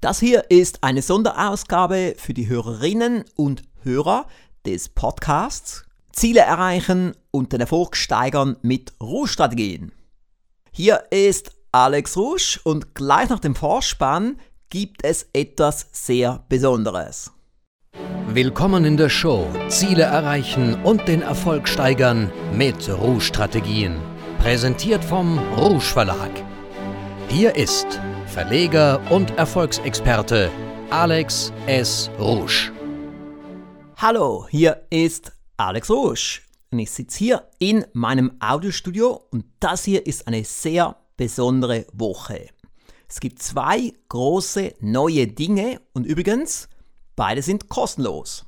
Das hier ist eine Sonderausgabe für die Hörerinnen und Hörer des Podcasts Ziele erreichen und den Erfolg steigern mit Ruhestrategien. Hier ist Alex Rusch und gleich nach dem Vorspann gibt es etwas sehr Besonderes. Willkommen in der Show Ziele erreichen und den Erfolg steigern mit Rouge-Strategien. Präsentiert vom Rouge Verlag. Hier ist Verleger und Erfolgsexperte Alex S. Rouge. Hallo, hier ist Alex Rouge und ich sitze hier in meinem Audiostudio und das hier ist eine sehr besondere Woche. Es gibt zwei große neue Dinge und übrigens, beide sind kostenlos.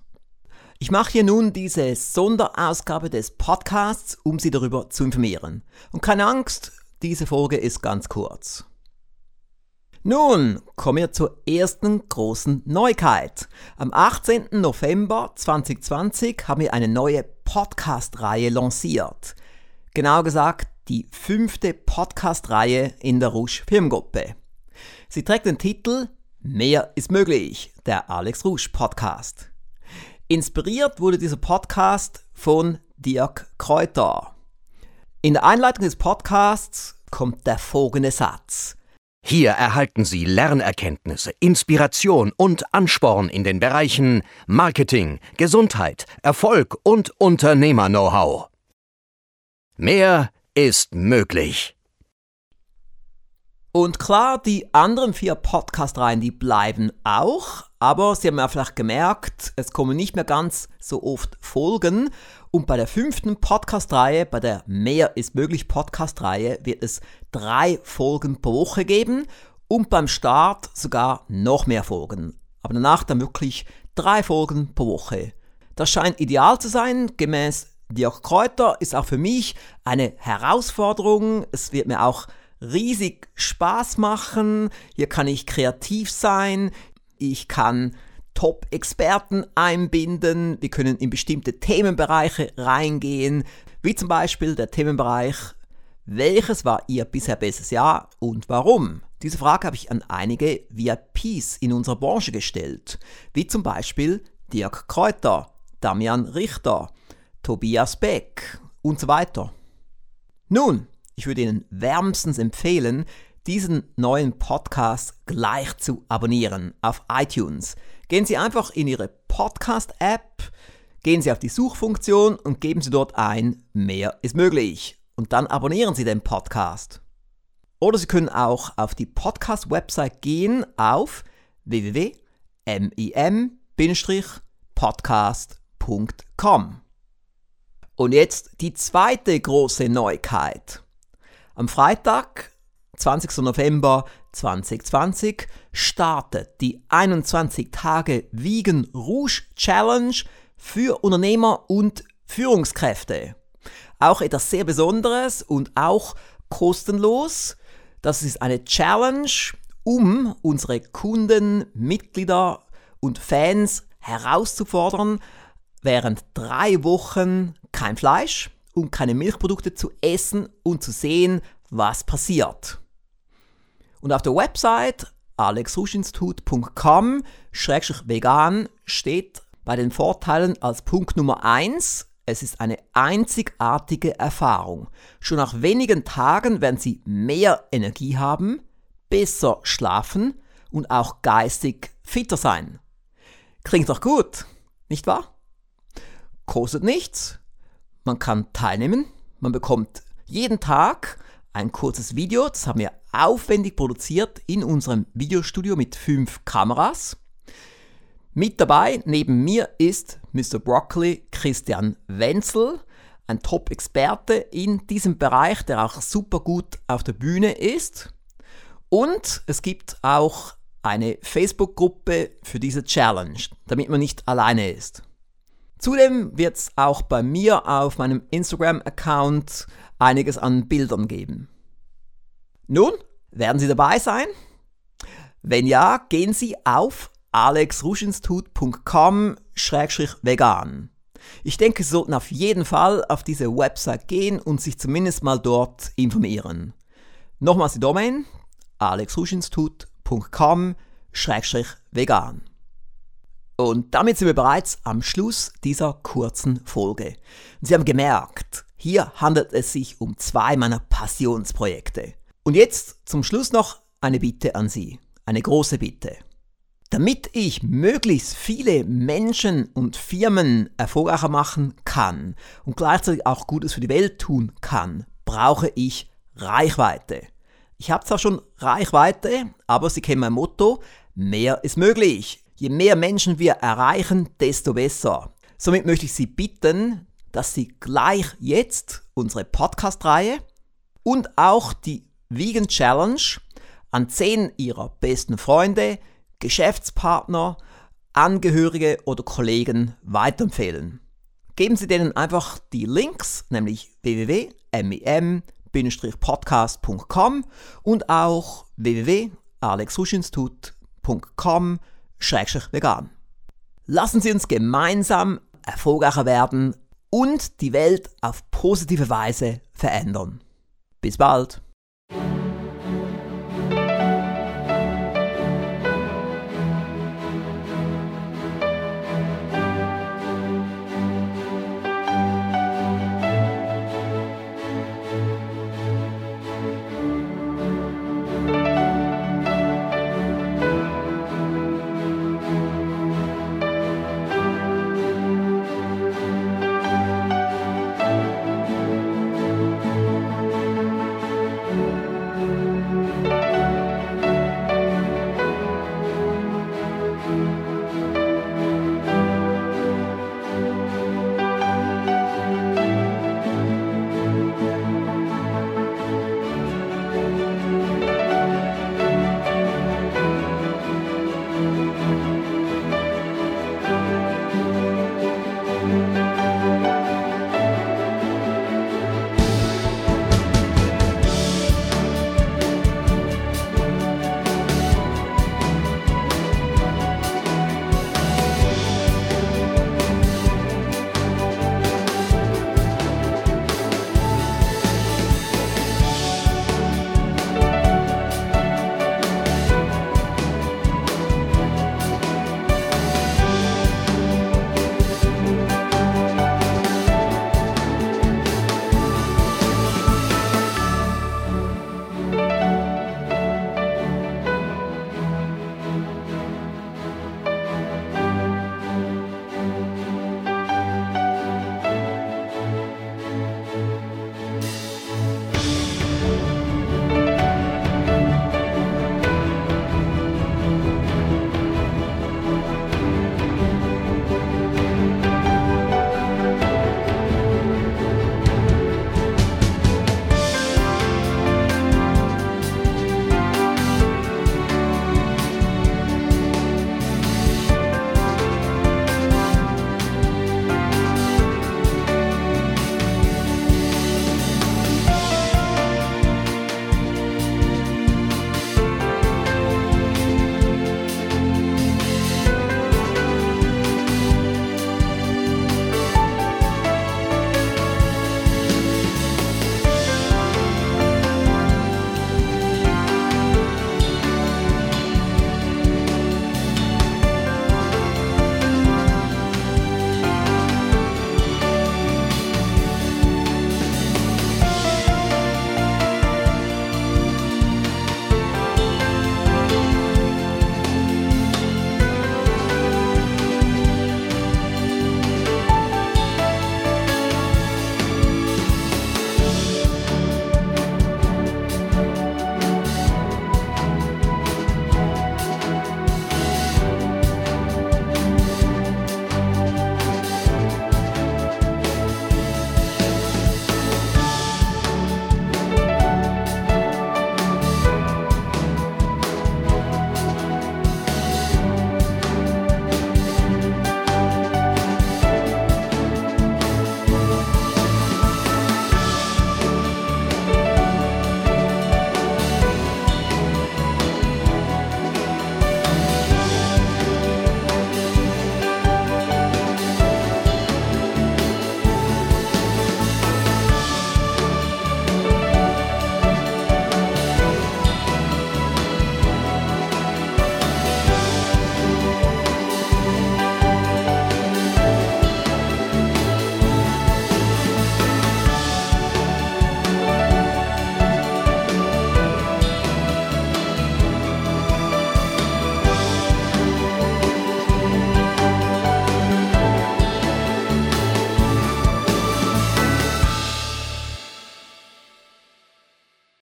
Ich mache hier nun diese Sonderausgabe des Podcasts, um Sie darüber zu informieren. Und keine Angst, diese Folge ist ganz kurz. Nun kommen wir zur ersten großen Neuigkeit. Am 18. November 2020 haben wir eine neue Podcast-Reihe lanciert. Genau gesagt, die fünfte Podcast-Reihe in der Rouge Firmengruppe. Sie trägt den Titel Mehr ist möglich, der Alex Rouge Podcast. Inspiriert wurde dieser Podcast von Dirk Kräuter. In der Einleitung des Podcasts kommt der folgende Satz. Hier erhalten Sie Lernerkenntnisse, Inspiration und Ansporn in den Bereichen Marketing, Gesundheit, Erfolg und Unternehmer-Know-how. Mehr ist möglich. Und klar, die anderen vier Podcast-Reihen, die bleiben auch, aber Sie haben ja vielleicht gemerkt, es kommen nicht mehr ganz so oft Folgen. Und bei der fünften Podcast-Reihe, bei der Mehr ist möglich Podcast-Reihe, wird es drei Folgen pro Woche geben und beim Start sogar noch mehr Folgen. Aber danach dann wirklich drei Folgen pro Woche. Das scheint ideal zu sein, gemäß Dirk Kräuter ist auch für mich eine Herausforderung. Es wird mir auch riesig Spaß machen. Hier kann ich kreativ sein. Ich kann Top-Experten einbinden. Wir können in bestimmte Themenbereiche reingehen, wie zum Beispiel der Themenbereich, welches war Ihr bisher bestes Jahr und warum? Diese Frage habe ich an einige VIPs in unserer Branche gestellt, wie zum Beispiel Dirk Kräuter, Damian Richter, Tobias Beck und so weiter. Nun, ich würde Ihnen wärmstens empfehlen, diesen neuen Podcast gleich zu abonnieren auf iTunes. Gehen Sie einfach in Ihre Podcast-App, gehen Sie auf die Suchfunktion und geben Sie dort ein, mehr ist möglich. Und dann abonnieren Sie den Podcast. Oder Sie können auch auf die Podcast-Website gehen auf www.mim-podcast.com. Und jetzt die zweite große Neuigkeit. Am Freitag, 20. November 2020, startet die 21 Tage Vegan Rouge Challenge für Unternehmer und Führungskräfte. Auch etwas sehr Besonderes und auch kostenlos. Das ist eine Challenge, um unsere Kunden, Mitglieder und Fans herauszufordern, während drei Wochen kein Fleisch, und keine Milchprodukte zu essen und zu sehen, was passiert. Und auf der Website alexruschinstitut.com-vegan steht bei den Vorteilen als Punkt Nummer 1, es ist eine einzigartige Erfahrung. Schon nach wenigen Tagen werden Sie mehr Energie haben, besser schlafen und auch geistig fitter sein. Klingt doch gut, nicht wahr? Kostet nichts, man kann teilnehmen. Man bekommt jeden Tag ein kurzes Video. Das haben wir aufwendig produziert in unserem Videostudio mit fünf Kameras. Mit dabei neben mir ist Mr. Broccoli Christian Wenzel, ein Top-Experte in diesem Bereich, der auch super gut auf der Bühne ist. Und es gibt auch eine Facebook-Gruppe für diese Challenge, damit man nicht alleine ist. Zudem wird es auch bei mir auf meinem Instagram-Account einiges an Bildern geben. Nun, werden Sie dabei sein? Wenn ja, gehen Sie auf alexruschinstitut.com-vegan. Ich denke, Sie sollten auf jeden Fall auf diese Website gehen und sich zumindest mal dort informieren. Nochmals die Domain alexruschinstitut.com-vegan. Und damit sind wir bereits am Schluss dieser kurzen Folge. Sie haben gemerkt, hier handelt es sich um zwei meiner Passionsprojekte. Und jetzt zum Schluss noch eine Bitte an Sie, eine große Bitte. Damit ich möglichst viele Menschen und Firmen erfolgreicher machen kann und gleichzeitig auch Gutes für die Welt tun kann, brauche ich Reichweite. Ich habe zwar schon Reichweite, aber Sie kennen mein Motto, mehr ist möglich. Je mehr Menschen wir erreichen, desto besser. Somit möchte ich Sie bitten, dass Sie gleich jetzt unsere Podcast-Reihe und auch die Vegan Challenge an zehn Ihrer besten Freunde, Geschäftspartner, Angehörige oder Kollegen weiterempfehlen. Geben Sie denen einfach die Links, nämlich www.mem-podcast.com und auch www.alexruschinstitut.com-vegan. Lassen Sie uns gemeinsam erfolgreicher werden und die Welt auf positive Weise verändern. Bis bald!